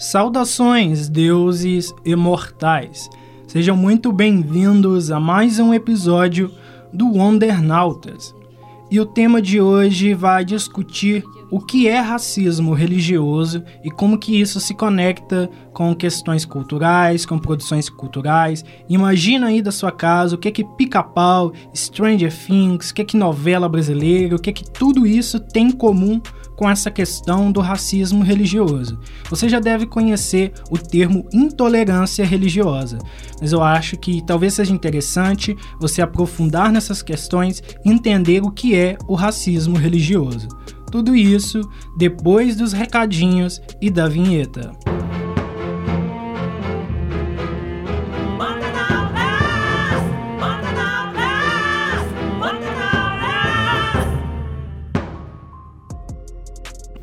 Saudações, deuses imortais! Sejam muito bem-vindos a mais um episódio do Wondernautas. E o tema de hoje vai discutir o que é racismo religioso e como que isso se conecta com questões culturais, com produções culturais. Imagina aí da sua casa o que é que Pica-Pau, Stranger Things, o que é que novela brasileira, o que é que tudo isso tem em comum com essa questão do racismo religioso. Você já deve conhecer o termo intolerância religiosa, mas eu acho que talvez seja interessante você aprofundar nessas questões e entender o que é o racismo religioso. Tudo isso depois dos recadinhos e da vinheta.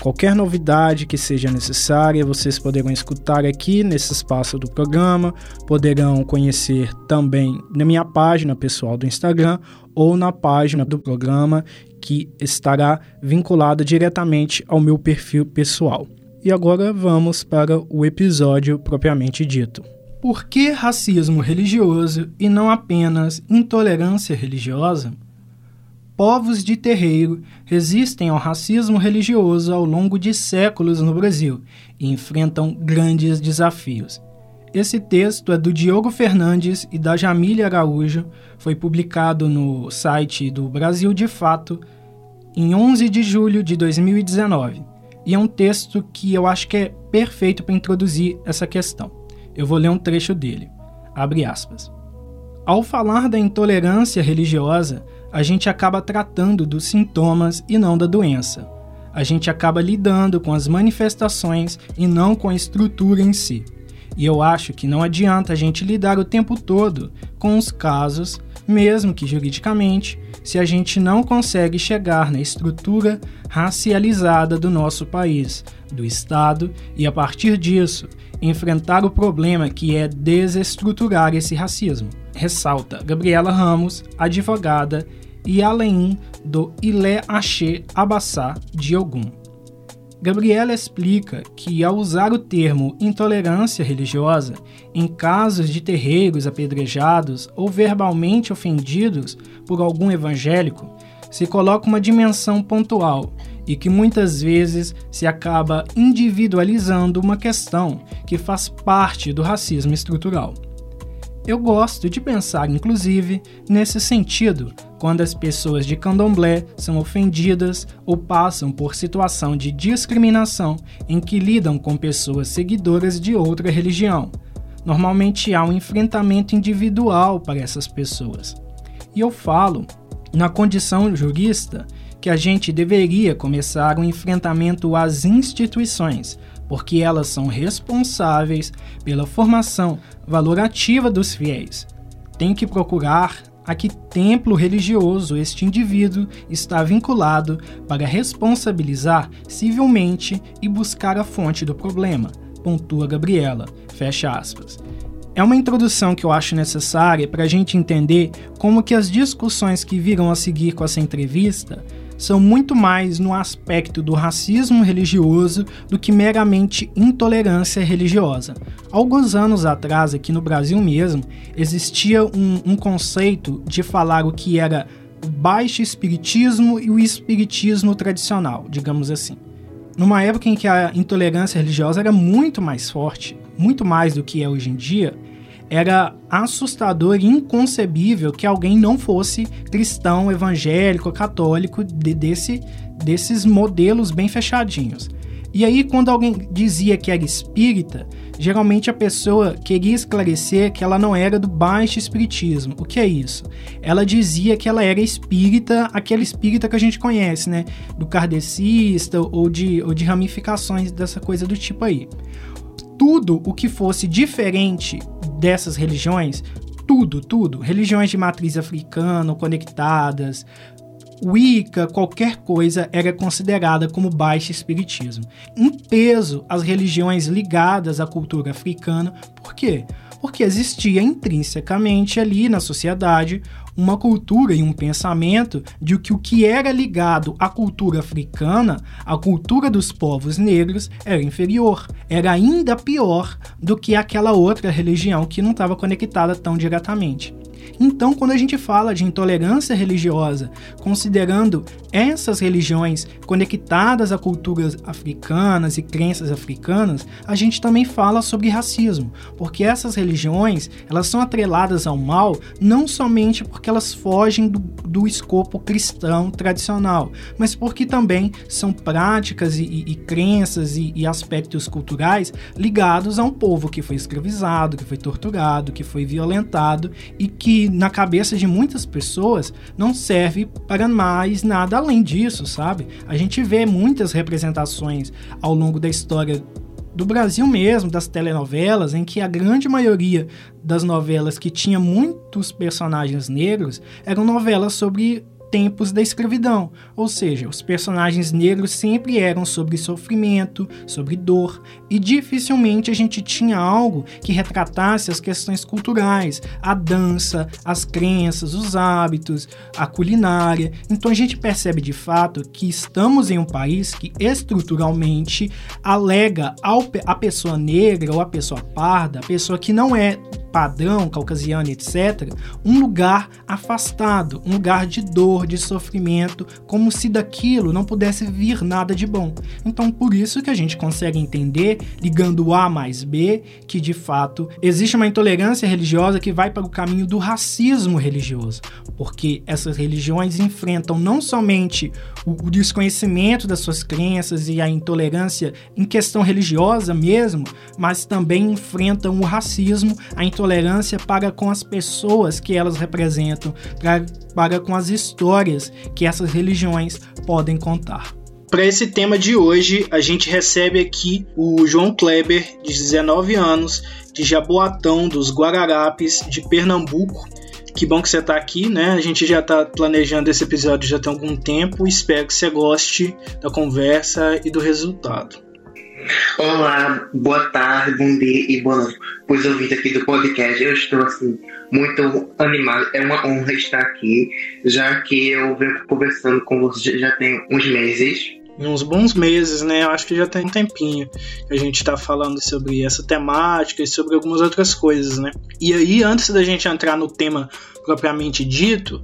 Qualquer novidade que seja necessária, vocês poderão escutar aqui nesse espaço do programa, poderão conhecer também na minha página pessoal do Instagram ou na página do programa que estará vinculada diretamente ao meu perfil pessoal. E agora vamos para o episódio propriamente dito. Por que racismo religioso e não apenas intolerância religiosa? Povos de terreiro resistem ao racismo religioso ao longo de séculos no Brasil e enfrentam grandes desafios. Esse texto é do Diogo Fernandes e da Jamília Araújo, foi publicado no site do Brasil de Fato em 11 de julho de 2019. E é um texto que eu acho que é perfeito para introduzir essa questão. Eu vou ler um trecho dele. Abre aspas. Ao falar da intolerância religiosa, a gente acaba tratando dos sintomas e não da doença. A gente acaba lidando com as manifestações e não com a estrutura em si. E eu acho que não adianta a gente lidar o tempo todo com os casos, mesmo que juridicamente, se a gente não consegue chegar na estrutura racializada do nosso país, do Estado, e a partir disso enfrentar o problema que é desestruturar esse racismo. Ressalta Gabriela Ramos, advogada e além do Ilé Axé Abassá de Ogum. Gabriela explica que, ao usar o termo intolerância religiosa em casos de terreiros apedrejados ou verbalmente ofendidos por algum evangélico, se coloca uma dimensão pontual e que muitas vezes se acaba individualizando uma questão que faz parte do racismo estrutural. Eu gosto de pensar, inclusive, nesse sentido quando as pessoas de candomblé são ofendidas ou passam por situação de discriminação em que lidam com pessoas seguidoras de outra religião. Normalmente há um enfrentamento individual para essas pessoas. E eu falo, na condição jurista, que a gente deveria começar um enfrentamento às instituições, porque elas são responsáveis pela formação valorativa dos fiéis. Tem que procurar a que templo religioso este indivíduo está vinculado para responsabilizar civilmente e buscar a fonte do problema, pontua Gabriela. Fecha aspas. É uma introdução que eu acho necessária para a gente entender como que as discussões que viram a seguir com essa entrevista são muito mais no aspecto do racismo religioso do que meramente intolerância religiosa. Alguns anos atrás, aqui no Brasil mesmo, existia um, um conceito de falar o que era o baixo espiritismo e o espiritismo tradicional, digamos assim. numa época em que a intolerância religiosa era muito mais forte, muito mais do que é hoje em dia, era assustador e inconcebível que alguém não fosse cristão, evangélico, católico, de, desse, desses modelos bem fechadinhos. E aí, quando alguém dizia que era espírita, geralmente a pessoa queria esclarecer que ela não era do baixo espiritismo. O que é isso? Ela dizia que ela era espírita, aquele espírita que a gente conhece, né? Do kardecista ou de, ou de ramificações dessa coisa do tipo aí. Tudo o que fosse diferente dessas religiões, tudo, tudo, religiões de matriz africana, conectadas, Wicca, qualquer coisa era considerada como baixo espiritismo. Em peso, as religiões ligadas à cultura africana, por quê? Porque existia intrinsecamente ali na sociedade uma cultura e um pensamento de que o que era ligado à cultura africana, à cultura dos povos negros, era inferior, era ainda pior do que aquela outra religião que não estava conectada tão diretamente. Então, quando a gente fala de intolerância religiosa, considerando essas religiões conectadas a culturas africanas e crenças africanas, a gente também fala sobre racismo, porque essas religiões, elas são atreladas ao mal não somente porque elas fogem do, do escopo cristão tradicional, mas porque também são práticas e, e, e crenças e, e aspectos culturais ligados a um povo que foi escravizado, que foi torturado, que foi violentado e que na cabeça de muitas pessoas não serve para mais nada além disso, sabe? A gente vê muitas representações ao longo da história do Brasil mesmo, das telenovelas, em que a grande maioria das novelas que tinha muitos personagens negros eram novelas sobre tempos da escravidão, ou seja, os personagens negros sempre eram sobre sofrimento, sobre dor, e dificilmente a gente tinha algo que retratasse as questões culturais, a dança, as crenças, os hábitos, a culinária. Então a gente percebe de fato que estamos em um país que estruturalmente alega ao, a pessoa negra ou a pessoa parda, a pessoa que não é padrão, caucasiano, etc., um lugar afastado, um lugar de dor, de sofrimento, como se daquilo não pudesse vir nada de bom. Então, por isso que a gente consegue entender, ligando A mais B, que de fato existe uma intolerância religiosa que vai para o caminho do racismo religioso, porque essas religiões enfrentam não somente o desconhecimento das suas crenças e a intolerância em questão religiosa mesmo, mas também enfrentam o racismo, a intolerância intolerância para com as pessoas que elas representam, para, para com as histórias que essas religiões podem contar. Para esse tema de hoje, a gente recebe aqui o João Kleber, de 19 anos, de Jaboatão, dos Guararapes, de Pernambuco. Que bom que você está aqui, né? A gente já está planejando esse episódio já tem algum tempo. Espero que você goste da conversa e do resultado. Olá, boa tarde, bom dia e boa noite. Pois ouvintes aqui do podcast, eu estou assim muito animado. É uma honra estar aqui, já que eu venho conversando com vocês já tem uns meses. Uns bons meses, né? Eu acho que já tem um tempinho que a gente está falando sobre essa temática e sobre algumas outras coisas, né? E aí, antes da gente entrar no tema propriamente dito,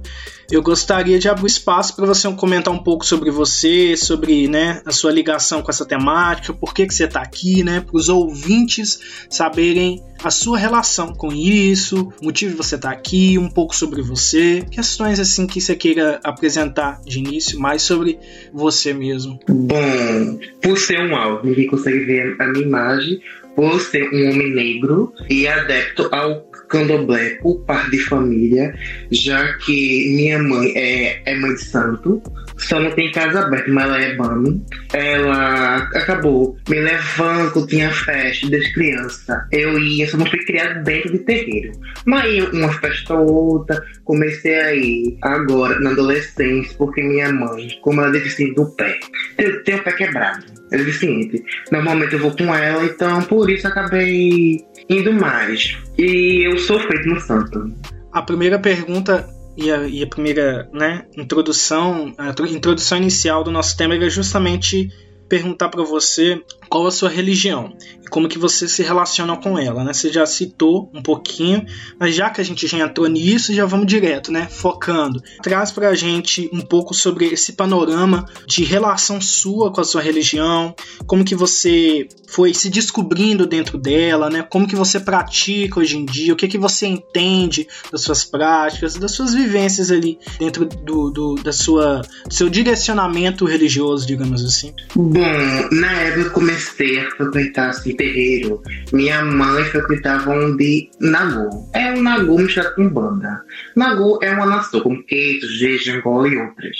eu gostaria de abrir espaço para você comentar um pouco sobre você, sobre né, a sua ligação com essa temática, por que, que você está aqui, né, para os ouvintes saberem a sua relação com isso, o motivo de você estar tá aqui, um pouco sobre você, questões assim que você queira apresentar de início, mais sobre você mesmo. Bom, por ser um áudio, ninguém consegue ver a minha imagem, por ser um homem negro e adepto ao candomblé por parte de família, já que minha mãe é, é mãe de santo, só não tem casa aberta, mas ela é bami. Ela acabou me levando, tinha festa desde criança. Eu ia, só não fui criado dentro de terreiro. Mas uma festa ou outra, comecei a ir agora, na adolescência, porque minha mãe, como ela deficiente do pé, tem, tem o pé quebrado. É deficiente. Normalmente eu vou com ela, então por isso acabei indo mais. E eu sou feito no santo. A primeira pergunta e a, e a primeira né, introdução, a introdução inicial do nosso tema era justamente perguntar para você qual a sua religião e como que você se relaciona com ela, né? Você já citou um pouquinho, mas já que a gente já entrou nisso, já vamos direto, né? Focando. Traz pra gente um pouco sobre esse panorama de relação sua com a sua religião, como que você foi se descobrindo dentro dela, né? Como que você pratica hoje em dia, o que que você entende das suas práticas, das suas vivências ali dentro do, do da sua seu direcionamento religioso, digamos assim. Bom, na época eu comecei a frequentar assim, terreiro. Minha mãe frequentava um de Nagô. É um Nagô misturado com banda. Nagô é uma nação com queijo, jeje, angola e outras.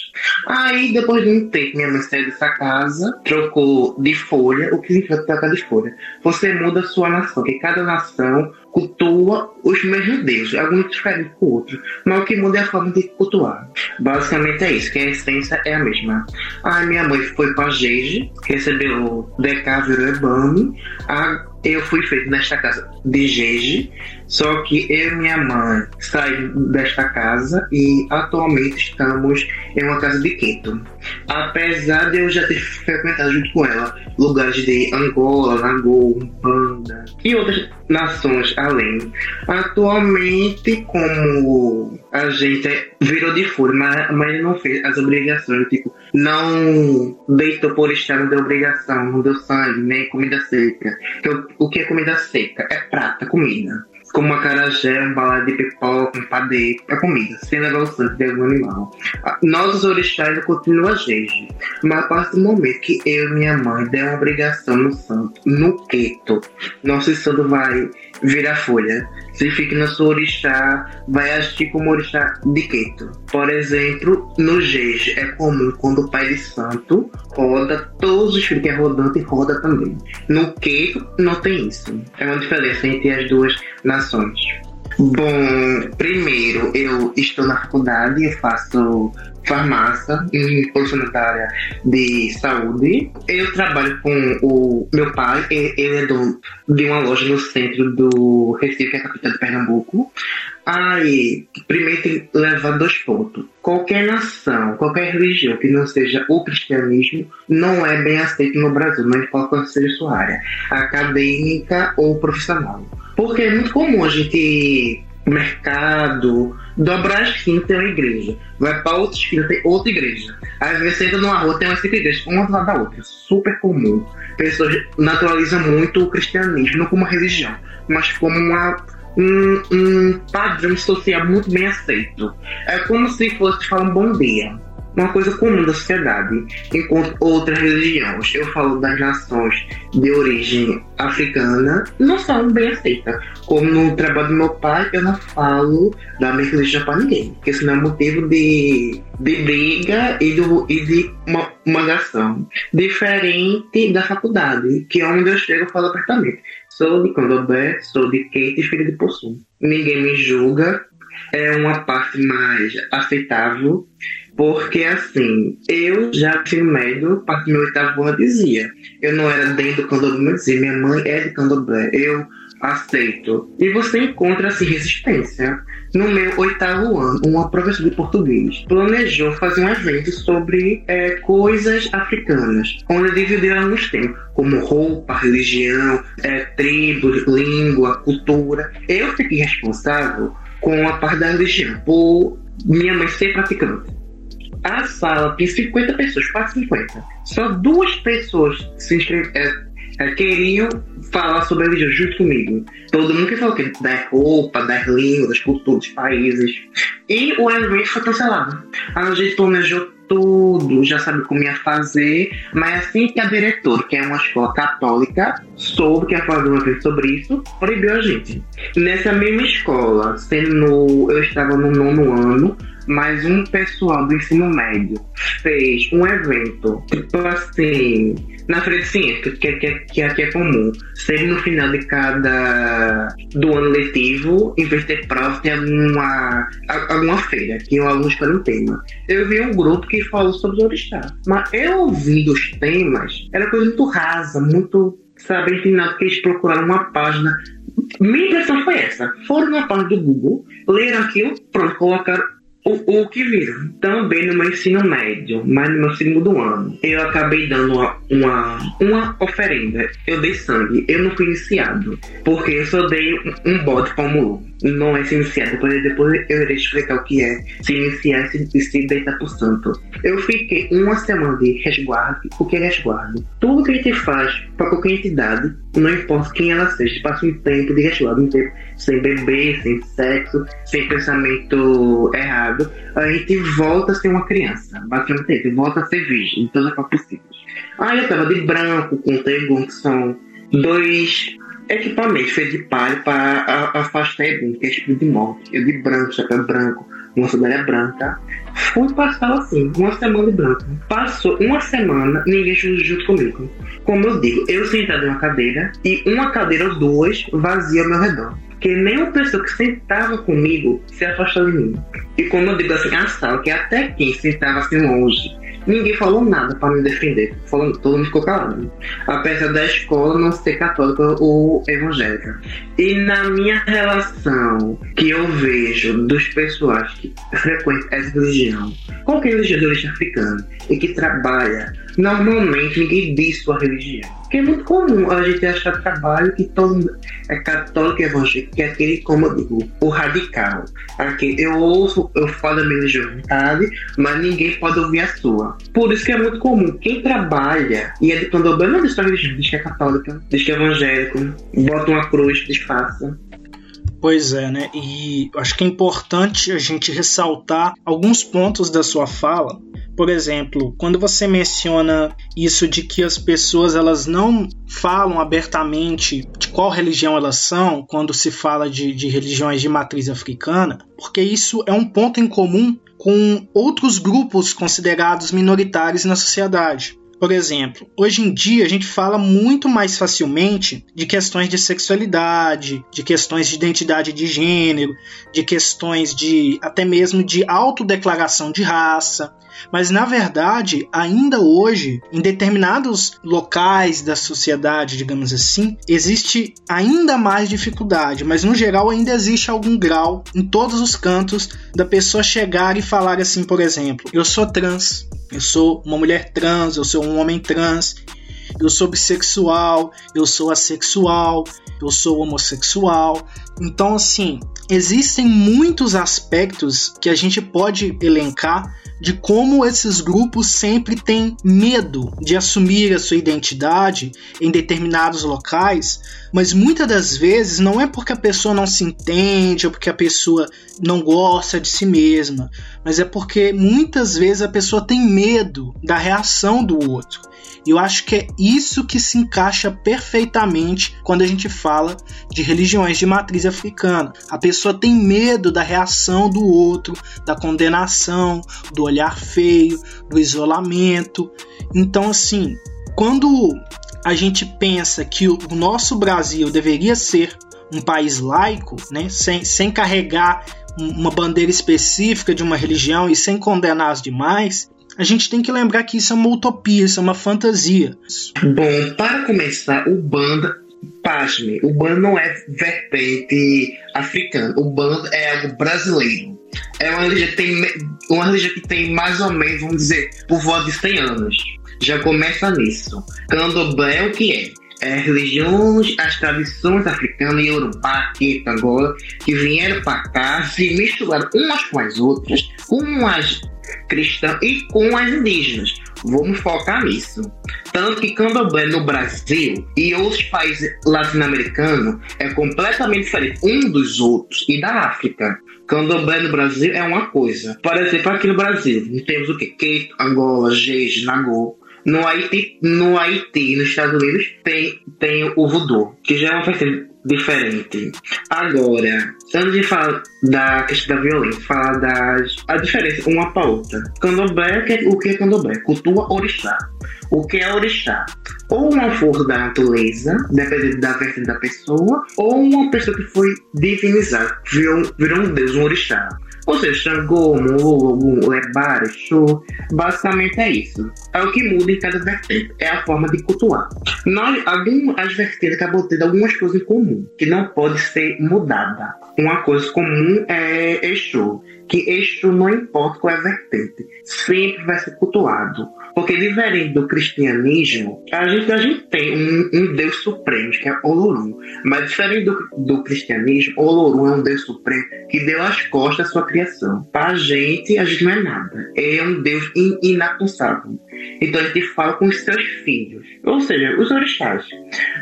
Aí, depois de um tempo, minha mãe saiu dessa casa, trocou de folha. O que significa trocar de folha? Você muda a sua nação, que cada nação cultua os mesmos deuses, alguns diferentes com outros, mas o que muda é a forma de cultuar. Basicamente é isso, que a essência é a mesma. Aí minha mãe foi para a Geige, recebeu DK, virou Ebami, a eu fui feito nesta casa de Jeje, só que eu e minha mãe saímos desta casa e atualmente estamos em uma casa de Quito. Apesar de eu já ter frequentado junto com ela lugares de Angola, Lagoa, Umbanda e outras nações além. Atualmente, como a gente virou de fora, mas, mas não fez as obrigações, tipo, não deitou por estar, não deu obrigação, não deu sangue, nem comida seca. Então, o que é comida seca? É prata, comida como acarajé, um balada de pipoca, um padeiro, é comida, sem levar o sangue de algum animal. Nossos orixás ainda continuam a gente, mas a partir do momento que eu e minha mãe der uma obrigação no santo, no queto, nosso santo vai virar folha. Se fica no seu orixá, vai agir como orixá de queto. Por exemplo, no jeje é comum quando o pai de santo roda, todos os filhos que é rodante roda também. No queto não tem isso. É uma diferença entre as duas nações. Bom, primeiro eu estou na faculdade, eu faço farmácia em área de saúde. Eu trabalho com o meu pai, ele é dono de uma loja no centro do Recife, que é a capital de Pernambuco. Aí, primeiro tem que levar dois pontos. Qualquer nação, qualquer religião que não seja o cristianismo, não é bem aceito no Brasil, não importa qual seja sua área, acadêmica ou profissional. Porque é muito comum a gente mercado, dobrar a esquina tem uma igreja, vai para outra esquina tem outra igreja. Às vezes você entra numa rua tem umas cinco igrejas, uma do lado da outra. Super comum. Pessoas naturalizam muito o cristianismo, não como religião, mas como uma, um, um padrão social muito bem aceito. É como se fosse falar um bom dia uma coisa comum da sociedade, enquanto outras religiões, eu falo das nações de origem africana, não são bem aceitas. Como no trabalho do meu pai, eu não falo da minha religião para ninguém, porque senão é motivo de, de briga e, do, e de uma, uma ação. Diferente da faculdade, que é onde eu chego e falo apertamente. Sou de Candomblé, sou de Kate, filho de Possum. Ninguém me julga, é uma parte mais aceitável porque assim, eu já tinha medo, parte do meu oitavo ano dizia. Eu não era dentro do candomblé, dizia, minha mãe é de candomblé, eu aceito. E você encontra assim resistência. No meu oitavo ano, uma professora de português planejou fazer um evento sobre é, coisas africanas, onde dividiu alguns temas, como roupa, religião, é, tribos, língua, cultura. Eu fiquei responsável com a parte da religião, por minha mãe ser praticante. A sala tem 50 pessoas, quase 50. Só duas pessoas se é, é, queriam falar sobre a religião junto comigo. Todo mundo que falou que da roupa, das línguas, das culturas, dos países. E o evento foi cancelado. A gente planejou tudo, já sabe como ia fazer, mas assim que a diretora, que é uma escola católica, soube que ia fazer uma vez sobre isso, proibiu a gente. Nessa mesma escola, sendo eu estava no nono ano, mas um pessoal do ensino médio fez um evento, tipo assim, na de Ciência, que, que, que aqui é comum. Sempre no final de cada do ano letivo, em vez de ter prova, tem alguma, alguma feira que o aluno escolhe um tema. Eu vi um grupo que falou sobre o orixá. Mas eu ouvindo os temas, era coisa muito rasa, muito, sabe, ensinado que eles procuraram uma página minha impressão foi essa. Foram na página do Google, leram aquilo, pronto, colocaram o, o que viram? Também no meu ensino médio, mas no meu segundo ano, eu acabei dando uma, uma, uma oferenda. Eu dei sangue. Eu não fui iniciado, porque eu só dei um, um bote para o não é se iniciar. Depois, depois eu irei explicar o que é se iniciar e se, se deitar pro santo. Eu fiquei uma semana de resguardo. O que é resguardo? Tudo que a gente faz para qualquer entidade, não importa quem ela seja, passa um tempo de resguardo, um tempo sem beber, sem sexo, sem pensamento errado, a gente volta a ser uma criança. Basicamente, a gente volta a ser virgem em todas as possíveis. Aí eu tava de branco, com Tegon, que são dois equipamentos feitos de palha para afastar Ebum, que é tipo de morte. Eu de branco, chapéu branco, uma sandália branca. Fui passar assim, uma semana de branco. Passou uma semana, ninguém junto comigo. Como eu digo, eu sentado em uma cadeira e uma cadeira ou duas vazia ao meu redor. Porque nenhuma pessoa que sentava comigo se afastou de mim. E como eu digo assim, a sala, que até quem sentava assim longe Ninguém falou nada para me defender. Falando, todo mundo ficou calado. Apesar da escola não ser católica ou evangélica. E na minha relação que eu vejo dos pessoas que frequentam essa religião, qualquer religião de origem africana, e que trabalha, normalmente ninguém diz sua religião. Porque é muito comum a gente achar trabalho que todo mundo é católico e evangélico, que é aquele, como eu digo, o radical. Aquele, eu ouço, eu falo a minha vontade, mas ninguém pode ouvir a sua. Por isso que é muito comum. Quem trabalha e é de candomblé não diz sua religião, diz que é católica, diz que é evangélico, bota uma cruz, disfarça. Pois é, né? E acho que é importante a gente ressaltar alguns pontos da sua fala por exemplo, quando você menciona isso de que as pessoas elas não falam abertamente de qual religião elas são quando se fala de, de religiões de matriz africana, porque isso é um ponto em comum com outros grupos considerados minoritários na sociedade. Por exemplo, hoje em dia a gente fala muito mais facilmente de questões de sexualidade, de questões de identidade de gênero, de questões de até mesmo de autodeclaração de raça. Mas na verdade, ainda hoje, em determinados locais da sociedade, digamos assim, existe ainda mais dificuldade, mas no geral ainda existe algum grau em todos os cantos da pessoa chegar e falar assim, por exemplo, eu sou trans, eu sou uma mulher trans, eu sou um homem trans, eu sou bissexual, eu sou assexual, eu sou homossexual. Então, assim, existem muitos aspectos que a gente pode elencar de como esses grupos sempre têm medo de assumir a sua identidade em determinados locais, mas muitas das vezes não é porque a pessoa não se entende ou porque a pessoa não gosta de si mesma, mas é porque muitas vezes a pessoa tem medo da reação do outro. E eu acho que é isso que se encaixa perfeitamente quando a gente fala de religiões de matriz africana. A pessoa tem medo da reação do outro, da condenação, do olhar feio, do isolamento. Então, assim, quando a gente pensa que o nosso Brasil deveria ser um país laico, né, sem, sem carregar uma bandeira específica de uma religião e sem condenar as demais, a gente tem que lembrar que isso é uma utopia, isso é uma fantasia. Bom, para começar, o banda pasme, o bando não é vertente africana, o bando é algo brasileiro. É uma religião que tem, uma religião que tem mais ou menos, vamos dizer, por volta de 100 anos. Já começa nisso. Candomblé é o que é? É, religiões, as tradições africanas e Yorubá, Quito, Angola, que vieram para cá, se misturaram umas com as outras, com as cristã e com as indígenas. Vamos focar nisso. Tanto que candomblé no Brasil e outros países latino-americanos é completamente diferente um dos outros e da África. Candomblé no Brasil é uma coisa. Por exemplo, aqui no Brasil, temos o que? Queito, Angola, Jeje, Nagô. No Haiti, no Haiti, nos Estados Unidos, tem, tem o voodoo, que já é uma diferente. Agora, antes de falar da questão da violência, falar das a diferença uma para outra. Candomblé, o que é candomblé? Cultua orixá. O que é orixá? Ou uma força da natureza, dependendo da vertente da pessoa, ou uma pessoa que foi divinizada, virou, virou um deus, um orixá. Ou seja, Xangô, Mulu, Lebar, Exu, basicamente é isso. É o que muda em cada vertente, é a forma de cultuar. Nós, algumas vertentes acabam tendo algumas coisas em comum, que não pode ser mudada. Uma coisa comum é Exu, que Exu não importa qual é a vertente, sempre vai ser cultuado. Porque diferente do cristianismo, a gente, a gente tem um, um Deus supremo, que é Olorum. Mas diferente do, do cristianismo, Olorum é um Deus supremo que deu as costas à sua criação. Para a gente, a gente não é nada. É um Deus in, inacusável. Então gente fala com os seus filhos, ou seja, os orixás.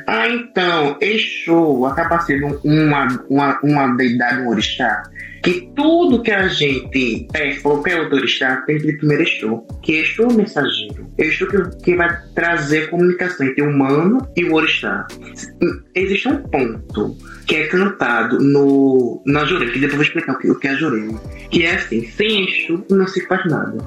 Ah, então, Exu acaba sendo uma, uma, uma deidade, um orixá, que tudo que a gente peça, qualquer orixá, tem que primeiro Exu, que Exu é o mensageiro. Exu que, que vai trazer comunicação entre o humano e o orixá. Existe um ponto que é cantado no, na Jurema, que depois eu vou explicar o que é a Jurema, que é assim, sem Exu não se faz nada.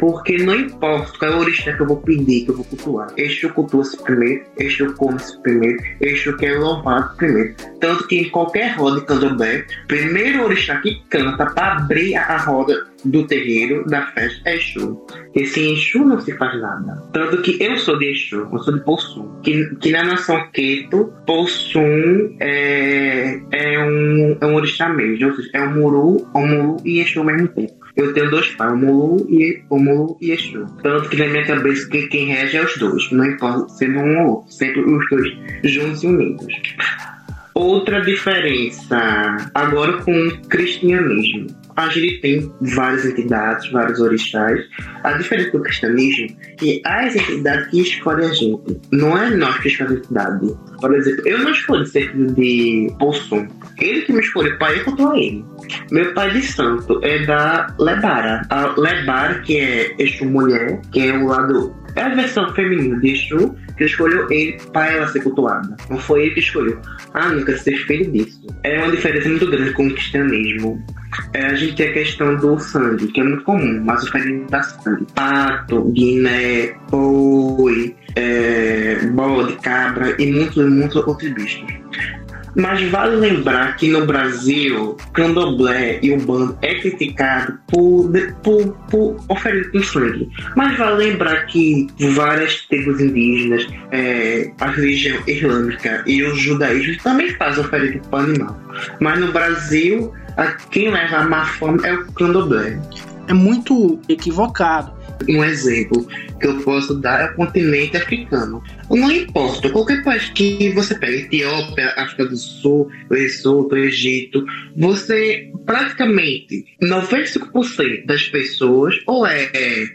Porque não importa qual é o orixá que eu vou pedir, que eu vou cultuar. Este cultua-se primeiro, este come-se primeiro, este que é louvado primeiro. Tanto que em qualquer roda de candomblé, primeiro orixá que canta para abrir a roda do terreiro, da festa, é Exu. E sem Exu não se faz nada. Tanto que eu sou de Exu, eu sou de Possum. Que, que na nação Queto, Possum é, é, um, é um orixá mesmo. Ou seja, é um Muru, um Muru e Exu ao mesmo tempo. Eu tenho dois pais, o Mulu e o Mulu e Exu. Tanto que na minha cabeça que quem rege é os dois, não importa sendo um ou outro, sempre os dois juntos e unidos. Outra diferença agora com o cristianismo. A gente tem várias entidades, vários orixás. A diferença do cristianismo é que as entidades que escolhem a gente. Não é nós que escolhemos a entidade. Por exemplo, eu não escolhi ser filho de Possum. Ele que me escolheu, pai, eu contou a ele. Meu pai de santo é da Lebara. A Lebara, que é Exu Mulher, que é o lado. É a versão feminina de Exu, que escolheu ele para ela ser cultuada. Não foi ele que escolheu. Ah, não quero ser filho disso. É uma diferença muito grande com o cristianismo. É, a gente tem a questão do sangue, que é muito comum, mas o ferimento da sangue. Pato, guiné, boi, é, bode, cabra e muitos, muitos outros bichos. Mas vale lembrar que no Brasil, candomblé e umbanda é criticado por, por, por oferir com sangue. Mas vale lembrar que várias tribos indígenas, é, a religião islâmica e o judaísmo também fazem oferir para animal. Mas no Brasil, quem leva a má fome é o candomblé. É muito equivocado um exemplo que eu posso dar é o continente africano. Não importa, qualquer país que você pega, Etiópia, África do Sul, Lesoto, Egito, você praticamente 95% das pessoas ou é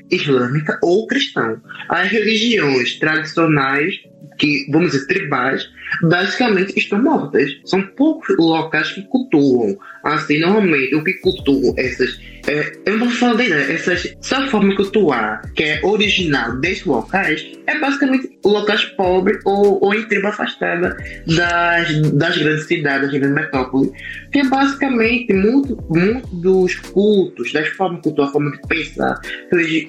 islâmica ou cristão. As religiões tradicionais que, vamos dizer, tribais, basicamente estão mortas. São poucos locais que cultuam. Assim, normalmente, o que cultuam essas. É, eu não falar de essas. Essa forma cultuar, que é original desses locais, é basicamente locais pobres ou, ou em tribo afastada das, das grandes cidades, das grandes metrópoles. Que é basicamente muito, muito dos cultos, das formas de cultuar, forma de pensar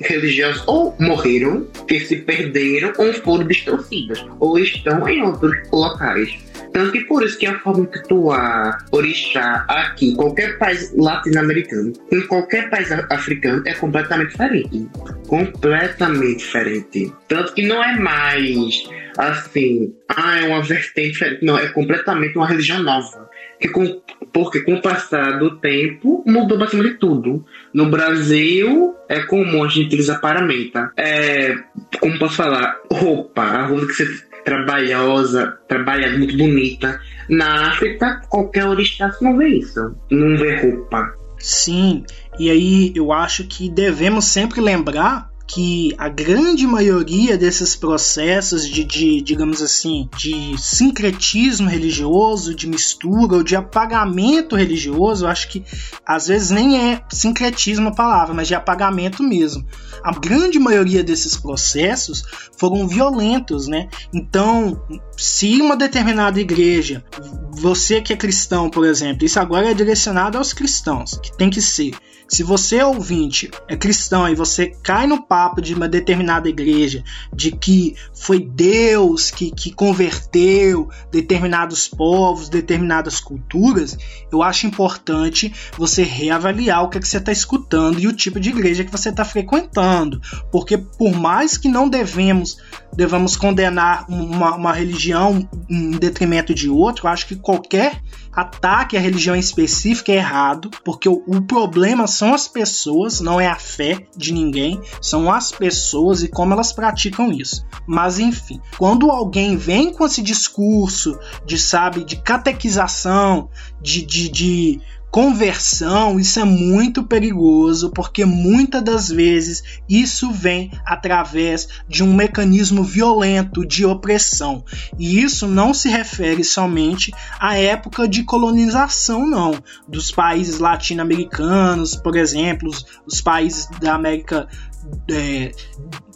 religiosas, ou morreram, que se perderam, ou foram distorcidas, ou estão em outros locais. Tanto que por isso que a forma de cultuar orixá aqui, em qualquer país latino-americano, em qualquer país africano, é completamente diferente. Completamente diferente. Tanto que não é mais assim, ah, é uma vertente diferente. Não, é completamente uma religião nova. Que com, porque com o passar do tempo mudou basicamente tudo. No Brasil é comum a gente utilizar paramenta. É, como posso falar? Roupa. A roupa que você trabalhosa, trabalhada, muito bonita. Na África, qualquer orixá não vê isso. Não vê roupa. Sim, e aí eu acho que devemos sempre lembrar que a grande maioria desses processos de, de, digamos assim, de sincretismo religioso, de mistura ou de apagamento religioso, acho que às vezes nem é sincretismo a palavra, mas de apagamento mesmo. A grande maioria desses processos foram violentos, né? Então, se uma determinada igreja, você que é cristão, por exemplo, isso agora é direcionado aos cristãos, que tem que ser Se você, ouvinte, é cristão e você cai no papo de uma determinada igreja, de que foi Deus que, que converteu determinados povos, determinadas culturas, eu acho importante você reavaliar o que, é que você está escutando e o tipo de igreja que você está frequentando. Porque por mais que não devemos devamos condenar uma, uma religião em detrimento de outro, eu acho que qualquer ataque à religião específica é errado, porque o, o, problema são as pessoas, não é a fé de ninguém, são as pessoas e como elas praticam isso. Mas enfim, quando alguém vem com esse discurso de, sabe, de catequização, de, de, de conversão, isso é muito perigoso, porque muitas das vezes isso vem através de um mecanismo violento de opressão. E isso não se refere somente à época de colonização, não. Dos países latino-americanos, por exemplo, os, países da América é,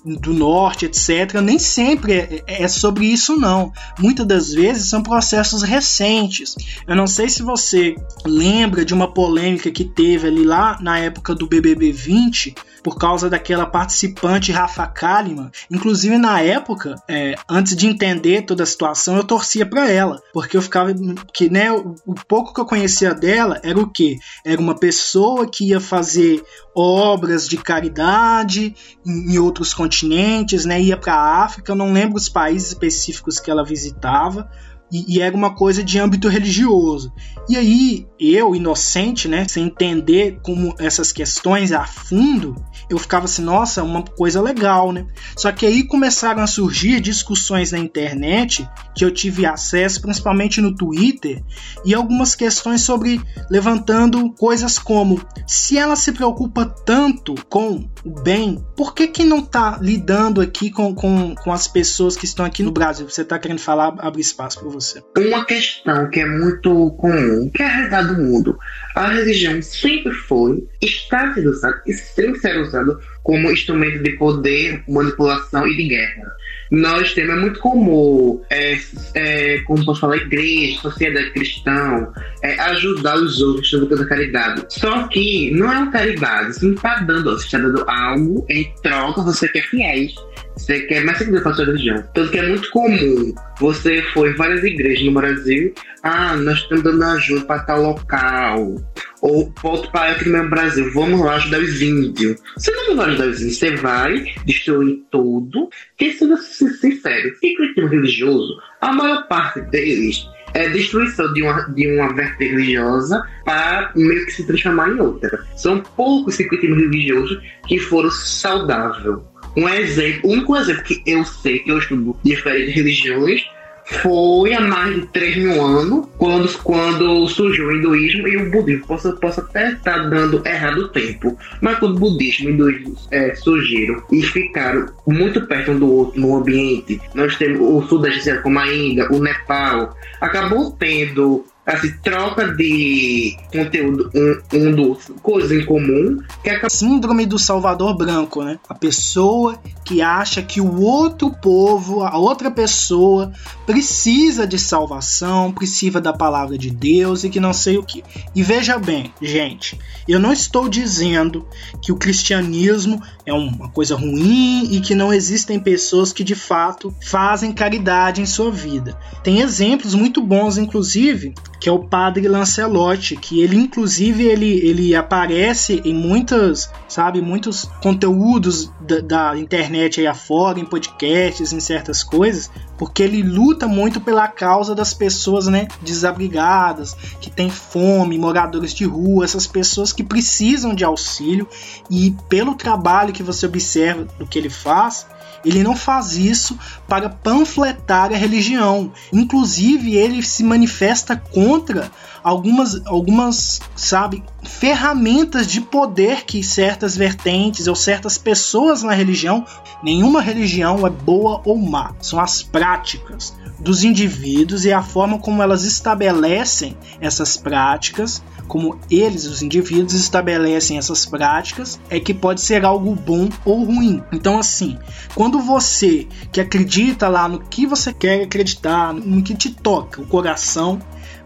do norte, etc., nem sempre é, é, sobre isso, não. Muitas das vezes são processos recentes. Eu não sei se você lembra de uma polêmica que teve ali lá na época do BBB 20, por causa daquela participante Rafa Kalimann. Inclusive, na época, é, antes de entender toda a situação, eu torcia para ela, porque eu ficava. que né, o, o pouco que eu conhecia dela era o que? Era uma pessoa que ia fazer obras de caridade em, em outros continentes, né? Ia para a África, eu não lembro os países específicos que ela visitava, e, e, era uma coisa de âmbito religioso. E aí, eu, inocente, né, sem entender como essas questões a fundo, eu ficava assim, nossa, uma coisa legal, né? Só que aí começaram a surgir discussões na internet que eu tive acesso, principalmente no Twitter, e algumas questões sobre levantando coisas como se ela se preocupa tanto com bem, por que que não tá lidando aqui com, com, com as pessoas que estão aqui no Brasil? Você tá querendo falar, abre espaço para você. Uma questão que é muito comum, que é a realidade do mundo. A religião sempre foi, está sendo usada e sempre será usada como instrumento de poder, manipulação e de guerra. Nós temos, é muito comum, é, é, como posso falar, igreja, sociedade cristã, é, ajudar os outros sobre a caridade. Só que não é uma caridade, você não está dando, você está dando algo em troca, você quer fiéis. Você quer mais seguidores para sua religião. Tanto que é muito comum. Você foi em várias igrejas no Brasil. Ah, nós estamos dando ajuda para tal local. Ou outro país no meu Brasil. Vamos lá ajudar os índios. Você não vai ajudar os índios. Você vai destruir tudo. Que seja sincero. E cristão religioso, a maior parte deles é destruição de uma, de uma vertente religiosa para meio que se transformar em outra. São poucos circuitos religiosos que foram saudáveis um exemplo, o único exemplo que eu sei que eu estudo diferentes religiões foi há mais de 3 mil anos, quando, quando surgiu o hinduísmo e o budismo. Posso, posso até estar dando errado o tempo, mas quando o budismo e o hinduísmo é, surgiram e ficaram muito perto um do outro no ambiente, nós temos o Sudeste como a Índia, o Nepal, acabou tendo assim, troca de conteúdo um, um dos coisas em comum que é a síndrome do salvador branco, né? A pessoa que acha que o outro povo, a outra pessoa precisa de salvação, precisa da palavra de Deus e que não sei o que. E veja bem, gente, eu não estou dizendo que o cristianismo é uma coisa ruim e que não existem pessoas que de fato fazem caridade em sua vida. Tem exemplos muito bons, inclusive, que é o padre Lancelotti, que ele inclusive ele, ele aparece em muitas, sabe, muitos conteúdos da, da internet aí afora, em podcasts, em certas coisas, porque ele luta muito pela causa das pessoas, né, desabrigadas, que têm fome, moradores de rua, essas pessoas que precisam de auxílio e pelo trabalho que você observa do que ele faz, ele não faz isso para panfletar a religião. Inclusive, ele se manifesta contra algumas, algumas, sabe, ferramentas de poder que certas vertentes ou certas pessoas na religião, nenhuma religião é boa ou má, são as práticas dos indivíduos e a forma como elas estabelecem essas práticas como eles, os indivíduos, estabelecem essas práticas, é que pode ser algo bom ou ruim. Então, assim, quando você que acredita lá no que você quer acreditar, no que te toca o coração,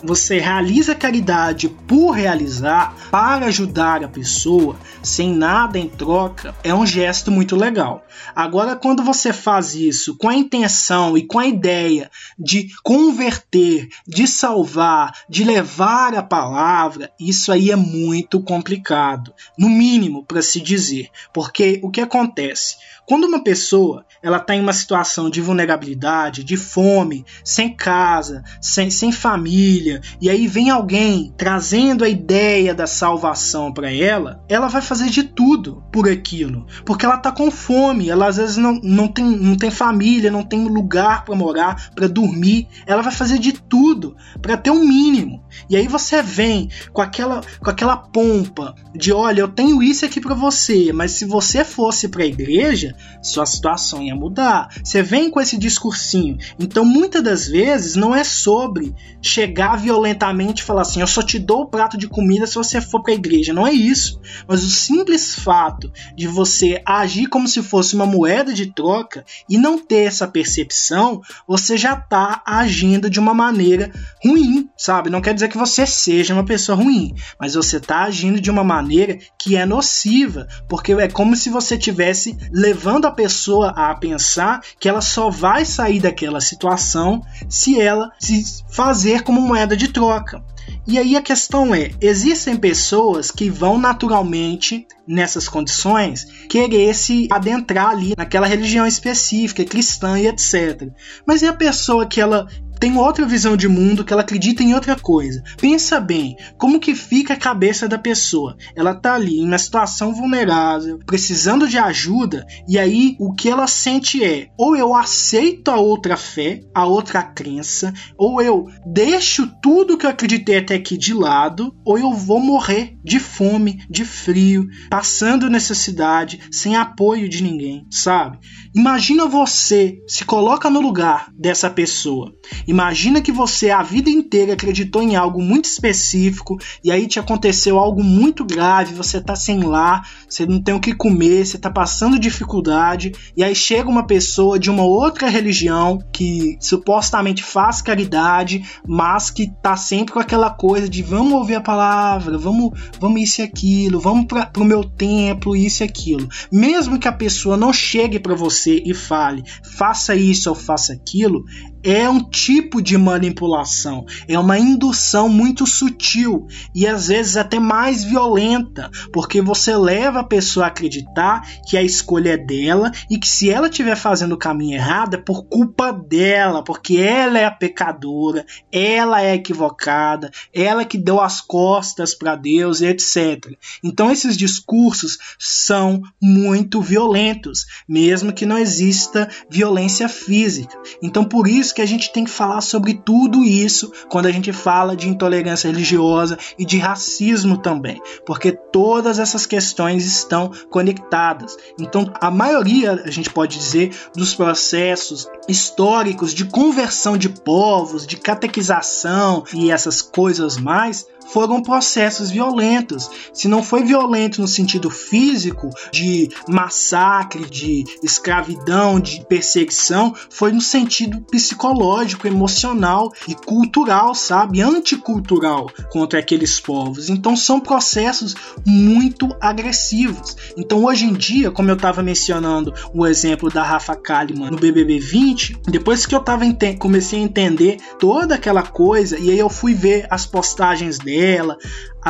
você realiza caridade por realizar, para ajudar a pessoa, sem nada em troca, é um gesto muito legal. Agora, quando você faz isso com a intenção e com a ideia de converter, de salvar, de levar a palavra, isso aí é muito complicado, no mínimo para se dizer, porque o que acontece? Quando uma pessoa ela está em uma situação de vulnerabilidade, de fome, sem casa, sem, sem família, e aí vem alguém trazendo a ideia da salvação para ela, ela vai fazer de tudo por aquilo, porque ela está com fome, ela às vezes não, não, tem, não tem família, não tem lugar para morar, para dormir, ela vai fazer de tudo para ter um mínimo. E aí você vem com aquela, com aquela pompa de, olha, eu tenho isso aqui para você, mas se você fosse para a igreja, sua situação ia mudar. Você vem com esse discursinho. Então, muitas das vezes, não é sobre chegar violentamente e falar assim: eu só te dou o prato de comida se você for para a igreja. Não é isso. Mas o simples fato de você agir como se fosse uma moeda de troca e não ter essa percepção, você já está agindo de uma maneira ruim, sabe? Não quer dizer que você seja uma pessoa ruim, mas você está agindo de uma maneira que é nociva, porque é como se você tivesse levando a pessoa a pensar que ela só vai sair daquela situação se ela se fazer como moeda de troca. E aí a questão é: existem pessoas que vão naturalmente nessas condições querer se adentrar ali naquela religião específica, cristã e etc. Mas e a pessoa que ela tem outra visão de mundo, que ela acredita em outra coisa. Pensa bem, como que fica a cabeça da pessoa? Ela tá ali em uma situação vulnerável, precisando de ajuda, e aí o que ela sente é: ou eu aceito a outra fé, a outra crença, ou eu deixo tudo que eu acreditei até aqui de lado, ou eu vou morrer de fome, de frio, passando necessidade, sem apoio de ninguém, sabe? Imagina você se coloca no lugar dessa pessoa. Imagina que você a vida inteira acreditou em algo muito específico e aí te aconteceu algo muito grave, você tá sem lar, você não tem o que comer, você tá passando dificuldade e aí chega uma pessoa de uma outra religião que supostamente faz caridade, mas que tá sempre com aquela coisa de vamos ouvir a palavra, vamos, vamos isso e aquilo, vamos para pro meu templo, isso e aquilo. Mesmo que a pessoa não chegue para você e fale, faça isso ou faça aquilo, é um tipo de manipulação, é uma indução muito sutil e às vezes até mais violenta, porque você leva a pessoa a acreditar que a escolha é dela e que se ela estiver fazendo o caminho errado é por culpa dela, porque ela é a pecadora, ela é equivocada, ela que deu as costas para Deus etc. Então esses discursos são muito violentos, mesmo que não exista violência física. Então por isso isso que a gente tem que falar sobre tudo isso quando a gente fala de intolerância religiosa e de racismo também, porque todas essas questões estão conectadas. Então, a maioria, a gente pode dizer, dos processos históricos de conversão de povos, de catequização e essas coisas mais foram processos violentos. Se não foi violento no sentido físico, de massacre, de escravidão, de perseguição, foi no sentido psicológico, emocional e cultural, sabe? Anticultural contra aqueles povos. Então são processos muito agressivos. Então hoje em dia, como eu estava mencionando o exemplo da Rafa Kalimann no BBB 20, depois que eu tava comecei a entender toda aquela coisa e aí eu fui ver as postagens dele dela,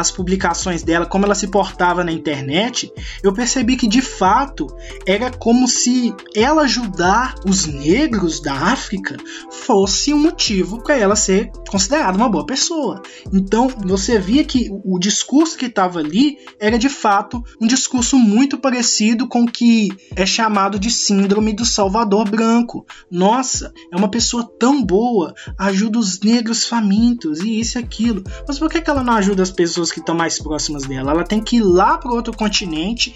as publicações dela, como ela se portava na internet, eu percebi que de fato era como se ela ajudar os negros da África fosse um motivo para ela ser considerada uma boa pessoa. Então você via que o discurso que estava ali era de fato um discurso muito parecido com o que é chamado de síndrome do Salvador Branco. Nossa, é uma pessoa tão boa, ajuda os negros famintos e isso e aquilo. Mas por que, ela não ajuda as pessoas pessoas que estão mais próximas dela. Ela tem que ir lá para outro continente,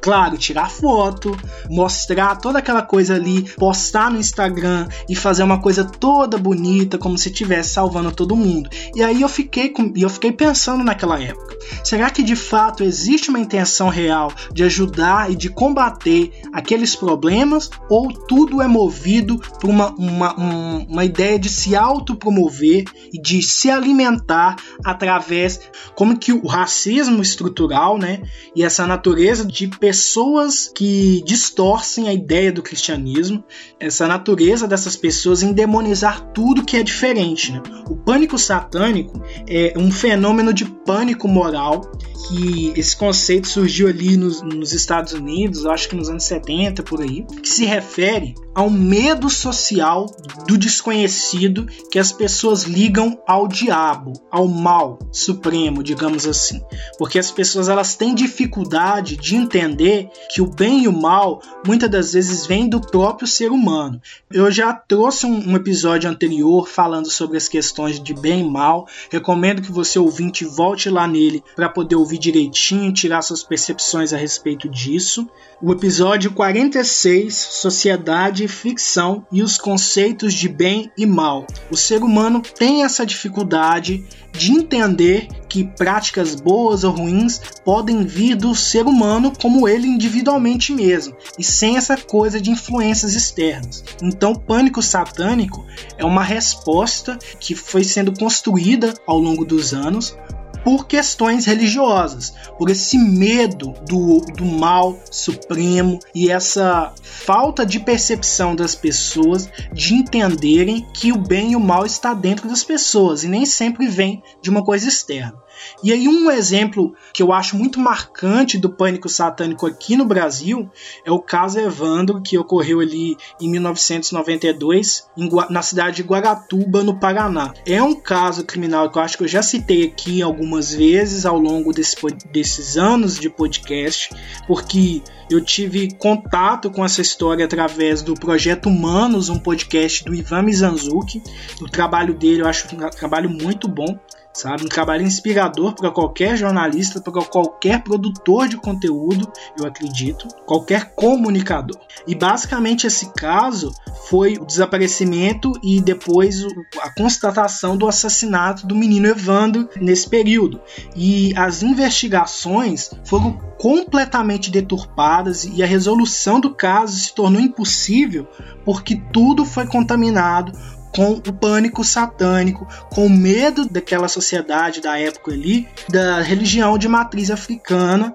claro, tirar foto, mostrar toda aquela coisa ali, postar no Instagram e fazer uma coisa toda bonita, como se estivesse salvando todo mundo. E aí eu fiquei com, eu fiquei pensando naquela época. Será que de fato existe uma intenção real de ajudar e de combater aqueles problemas ou tudo é movido por uma, uma, uma ideia de se autopromover e de se alimentar através como que o racismo estrutural, né, e essa natureza de pessoas que distorcem a ideia do cristianismo, essa natureza dessas pessoas em demonizar tudo que é diferente, né? O pânico satânico é um fenômeno de pânico moral que esse conceito surgiu ali nos, nos Estados Unidos, acho que nos anos 70 por aí, que se refere ao medo social do desconhecido que as pessoas ligam ao diabo, ao mal supremo, digamos assim. Porque as pessoas elas têm dificuldade de entender que o bem e o mal muitas das vezes vêm do próprio ser humano. Eu já trouxe um, um episódio anterior falando sobre as questões de bem e mal. Recomendo que você ouvinte volte lá nele para poder ouvir direitinho, tirar suas percepções a respeito disso. O episódio 46, Sociedade, Ficção e os conceitos de bem e mal. O ser humano tem essa dificuldade de entender que práticas boas ou ruins podem vir do ser humano como ele individualmente mesmo, e sem essa coisa de influências externas. Então, o pânico satânico é uma resposta que foi sendo construída ao longo dos anos por questões religiosas, por esse medo do, do mal supremo e essa falta de percepção das pessoas de entenderem que o bem e o mal está dentro das pessoas e nem sempre vem de uma coisa externa. E aí, um exemplo que eu acho muito marcante do pânico satânico aqui no Brasil é o caso Evandro, que ocorreu ali em 1992, na cidade de Guaratuba, no Paraná. É um caso criminal que eu acho que eu já citei aqui algumas vezes ao longo desse, desses anos de podcast, porque eu tive contato com essa história através do Projeto Humanos, um podcast do Ivan Mizanzuki. O trabalho dele eu acho um trabalho muito bom sabe? Um trabalho inspirador para qualquer jornalista, para qualquer produtor de conteúdo, eu acredito, qualquer comunicador. E basicamente esse caso foi o desaparecimento e depois a constatação do assassinato do menino Evandro nesse período. E as investigações foram completamente deturpadas e a resolução do caso se tornou impossível porque tudo foi contaminado com o pânico satânico, com o medo daquela sociedade da época ali, da religião de matriz africana,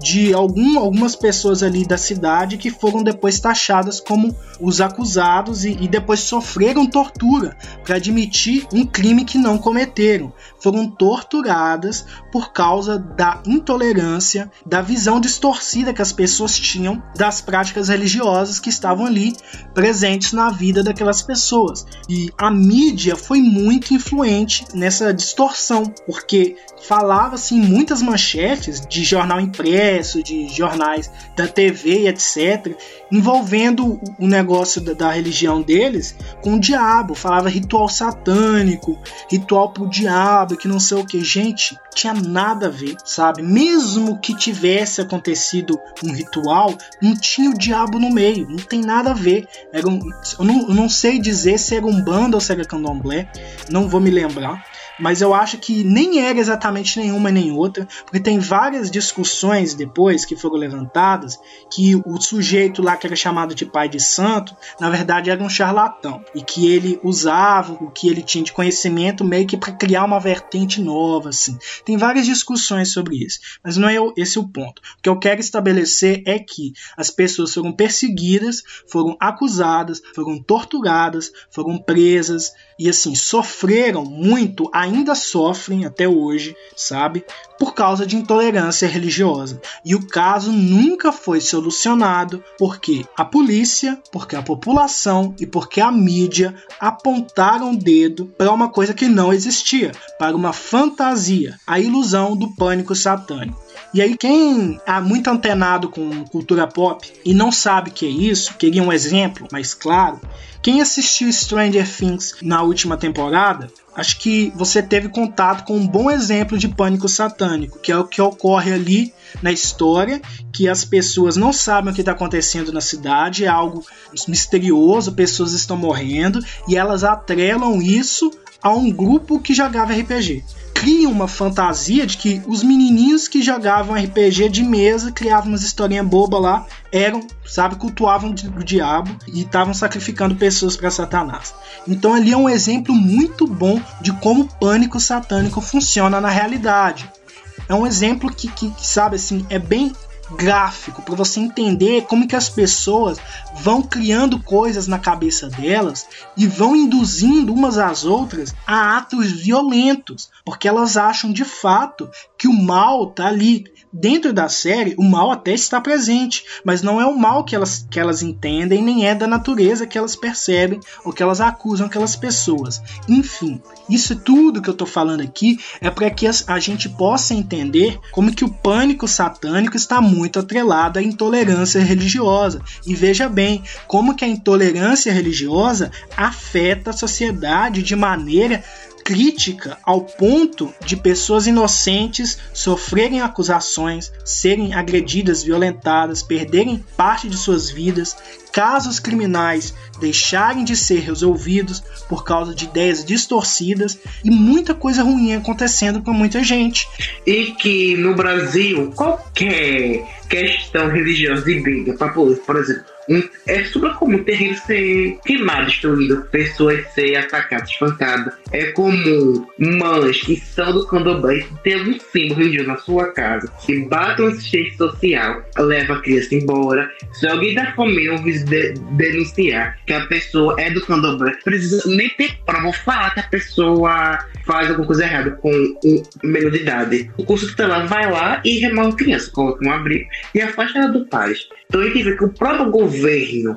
de algum, algumas pessoas ali da cidade que foram depois taxadas como os acusados e, e depois sofreram tortura para admitir um crime que não cometeram. Foram torturadas por causa da intolerância, da visão distorcida que as pessoas tinham das práticas religiosas que estavam ali presentes na vida daquelas pessoas. E a mídia foi muito influente nessa distorção, porque falava-se em muitas manchetes de jornal impresso, de jornais da TV, etc., envolvendo o negócio da, da religião deles com o diabo. Falava ritual satânico, ritual pro diabo, que não sei o que. Gente, tinha nada a ver, sabe? Mesmo que tivesse acontecido um ritual, não tinha o diabo no meio, não tem nada a ver. Era um, eu, não, eu não sei dizer se era um bando ou se era candomblé, não vou me lembrar mas eu acho que nem era exatamente nenhuma nem outra, porque tem várias discussões depois que foram levantadas que o sujeito lá que era chamado de pai de santo, na verdade era um charlatão e que ele usava o que ele tinha de conhecimento meio que para criar uma vertente nova, assim. Tem várias discussões sobre isso, mas não é esse o ponto. O que eu quero estabelecer é que as pessoas foram perseguidas, foram acusadas, foram torturadas, foram presas e assim sofreram muito ainda sofrem até hoje, sabe, por causa de intolerância religiosa. E o caso nunca foi solucionado porque a polícia, porque a população e porque a mídia apontaram o dedo para uma coisa que não existia, para uma fantasia, a ilusão do pânico satânico. E aí, quem é muito antenado com cultura pop e não sabe o que é isso, queria um exemplo mais claro, Quem assistiu Stranger Things na última temporada, acho que você teve contato com um bom exemplo de pânico satânico, que é o que ocorre ali na história, que as pessoas não sabem o que está acontecendo na cidade, é algo misterioso, pessoas estão morrendo e elas atrelam isso a um grupo que jogava RPG cria uma fantasia de que os menininhos que jogavam RPG de mesa, criavam umas historinhas bobas lá, eram, sabe, cultuavam o diabo e estavam sacrificando pessoas para Satanás. Então ali é um exemplo muito bom de como o pânico satânico funciona na realidade. É um exemplo que, que sabe assim, é bem gráfico para você entender como que as pessoas vão criando coisas na cabeça delas e vão induzindo umas às outras a atos violentos, porque elas acham de fato que o mal tá ali dentro da série, o mal até está presente, mas não é o mal que elas, que elas entendem, nem é da natureza que elas percebem ou que elas acusam aquelas pessoas. Enfim, isso tudo que eu estou falando aqui é para que a gente possa entender como que o pânico satânico está muito atrelado à intolerância religiosa. E veja bem como que a intolerância religiosa afeta a sociedade de maneira crítica ao ponto de pessoas inocentes sofrerem acusações, serem agredidas, violentadas, perderem parte de suas vidas, casos criminais deixarem de ser resolvidos por causa de ideias distorcidas e muita coisa ruim acontecendo com muita gente. E que no Brasil qualquer questão religiosa e briga por exemplo, é super comum terreno ser queimado, destruído, pessoas serem atacadas, espancadas. É comum mães que são do candomblé ter algum símbolo religioso na sua casa, batem no assistente social, leva a criança embora. Se alguém da família ouvir de, denunciar que a pessoa é do candomblé, precisa nem ter prova, falar que a pessoa faz alguma coisa errada com um menor de idade. O curso tutelar vai lá e remove a criança, coloca um abrigo e afasta ela do pai. Então a gente vê que o próprio governo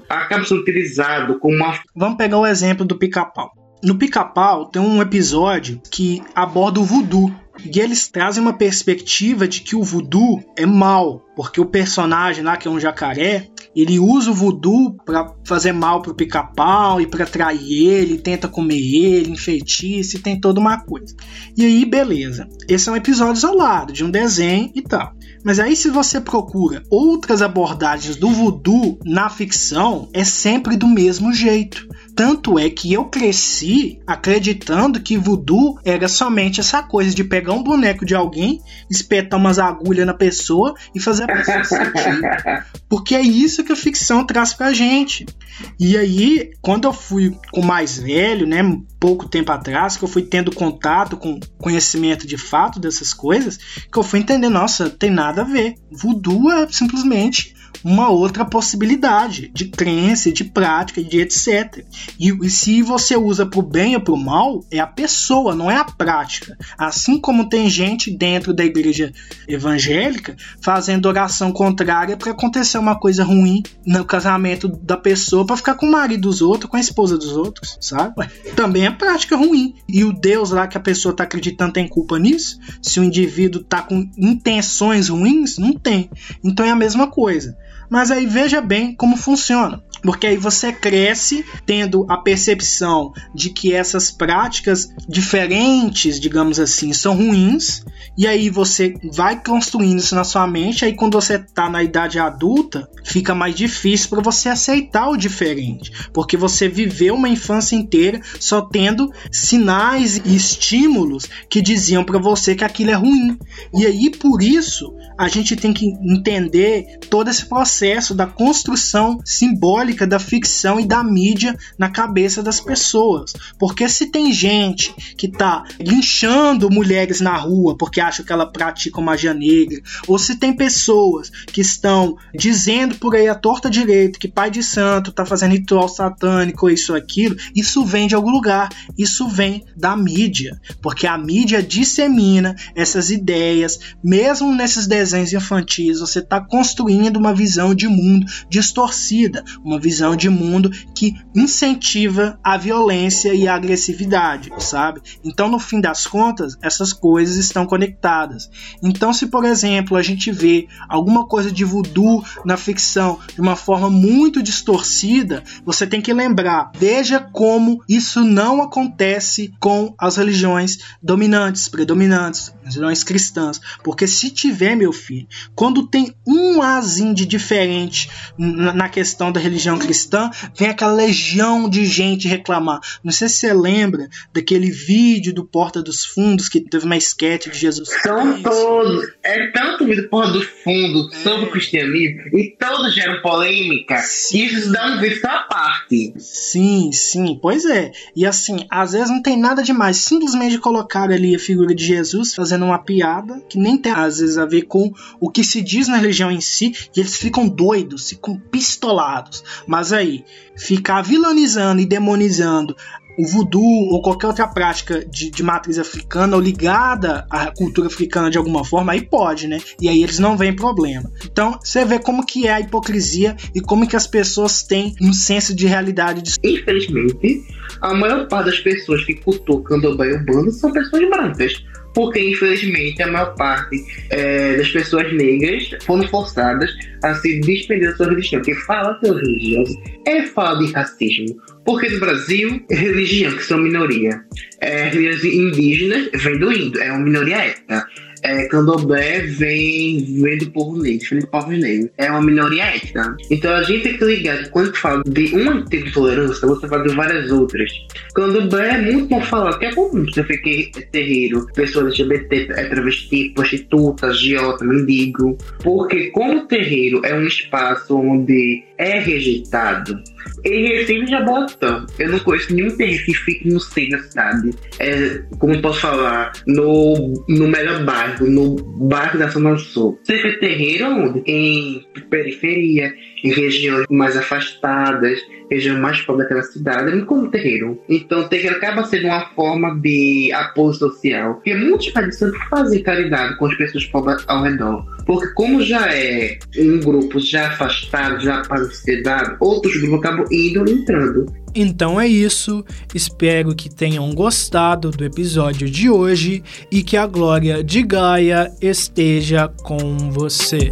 acaba sendo utilizado como uma. Vamos pegar o exemplo do pica-pau. No pica-pau tem um episódio que aborda o voodoo. E eles trazem uma perspectiva de que o voodoo é mal, porque o personagem lá, que é um jacaré, ele usa o voodoo para fazer mal pro pica-pau e para atrair ele, tenta comer ele, enfeitiça e tem toda uma coisa. E aí, beleza. Esse é um episódio isolado de um desenho e tal. Mas aí, se você procura outras abordagens do voodoo na ficção, é sempre do mesmo jeito. Tanto é que eu cresci acreditando que voodoo era somente essa coisa de pegar um boneco de alguém, espetar umas agulhas na pessoa e fazer a pessoa sentir. Porque é isso que a ficção traz pra gente. E aí, quando eu fui com mais velho, né, pouco tempo atrás, que eu fui tendo contato com conhecimento de fato dessas coisas, que eu fui entender, nossa, tem nada a ver. Voodoo é simplesmente uma outra possibilidade de crença, de prática, de etc. E, e se você usa para o bem ou para o mal, é a pessoa, não é a prática. Assim como tem gente dentro da igreja evangélica fazendo oração contrária para acontecer uma coisa ruim no casamento da pessoa para ficar com o marido dos outros, com a esposa dos outros, sabe? Também é prática ruim. E o Deus lá que a pessoa está acreditando tem culpa nisso? Se o indivíduo está com intenções ruins, não tem. Então é a mesma coisa. Mas aí veja bem como funciona. Porque aí você cresce tendo a percepção de que essas práticas diferentes, digamos assim, são ruins, e aí você vai construindo isso na sua mente, aí quando você tá na idade adulta, fica mais difícil para você aceitar o diferente, porque você viveu uma infância inteira só tendo sinais e estímulos que diziam para você que aquilo é ruim. E aí por isso a gente tem que entender todo esse processo da construção simbólica da ficção e da mídia na cabeça das pessoas. Porque se tem gente que tá linchando mulheres na rua porque acha que ela pratica magia negra, ou se tem pessoas que estão dizendo por aí a torta direito que pai de santo tá fazendo ritual satânico, isso aquilo, isso vem de algum lugar, isso vem da mídia, porque a mídia dissemina essas ideias, mesmo nesses desenhos infantis, você está construindo uma visão de mundo distorcida, uma visão de mundo que incentiva a violência e a agressividade, sabe? Então, no fim das contas, essas coisas estão conectadas. Então, se por exemplo a gente vê alguma coisa de voodoo na ficção de uma forma muito distorcida, você tem que lembrar, veja como isso não acontece com as religiões dominantes, predominantes, religiões cristãs, porque se tiver, meu filho, quando tem um azinho de diferente na questão da religião cristã, vem aquela legião de gente reclamar. Não sei se você lembra daquele vídeo do Porta dos Fundos que teve uma esquete de Jesus São todos. É tanto vídeo Porta dos Fundos é. sobre o cristianismo e todos geram polêmica. Sim. E isso dá um vídeo à parte. Sim, sim, pois é. E assim, às vezes não tem nada demais. Simplesmente colocar ali a figura de Jesus fazendo uma piada que nem tem às vezes a ver com o que se diz na religião em si, e eles ficam doidos, ficam pistolados. Mas aí, ficar vilanizando e demonizando o voodoo ou qualquer outra prática de, de, matriz africana ou ligada à cultura africana de alguma forma, aí pode, né? E aí eles não veem problema. Então, você vê como que é a hipocrisia e como que as pessoas têm um senso de realidade. De... Infelizmente, a maior parte das pessoas que cultuam candomblé umbanda são pessoas brancas porque infelizmente a maior parte é, das pessoas negras foram forçadas a se despender da sua religião. Porque falar de religiosa é falar de racismo. Porque no Brasil, religião, que são minoria, é, religiões indígenas, vem do índio, é uma minoria étnica é, candomblé vem, vem do povo negro, diferente do povo negro. É uma minoria étnica. Então a gente tem que ligar quando fala de um tipo de tolerância, você fala de várias outras. Candomblé é muito bom falar, que é comum você fique terreiro, pessoas LGBT, é travesti, prostituta, agiota, mendigo. Porque como terreiro é um espaço onde é rejeitado, em Recife já bota. Eu não conheço nenhum terreiro que fique no centro da cidade. É, como posso falar, no, no melhor bairro, no bairro da Zona Sul. Você terreiro onde? Em periferia, em regiões mais afastadas, região mais pobre daquela cidade, é como terreiro. Então, terreiro acaba sendo uma forma de apoio social. Porque muitos países fazem caridade com as pessoas pobres ao redor. Porque como já é um grupo já afastado, já para a sociedade, outros grupos acabam indo e entrando. Então é isso, espero que tenham gostado do episódio de hoje e que a glória de Gaia esteja com você.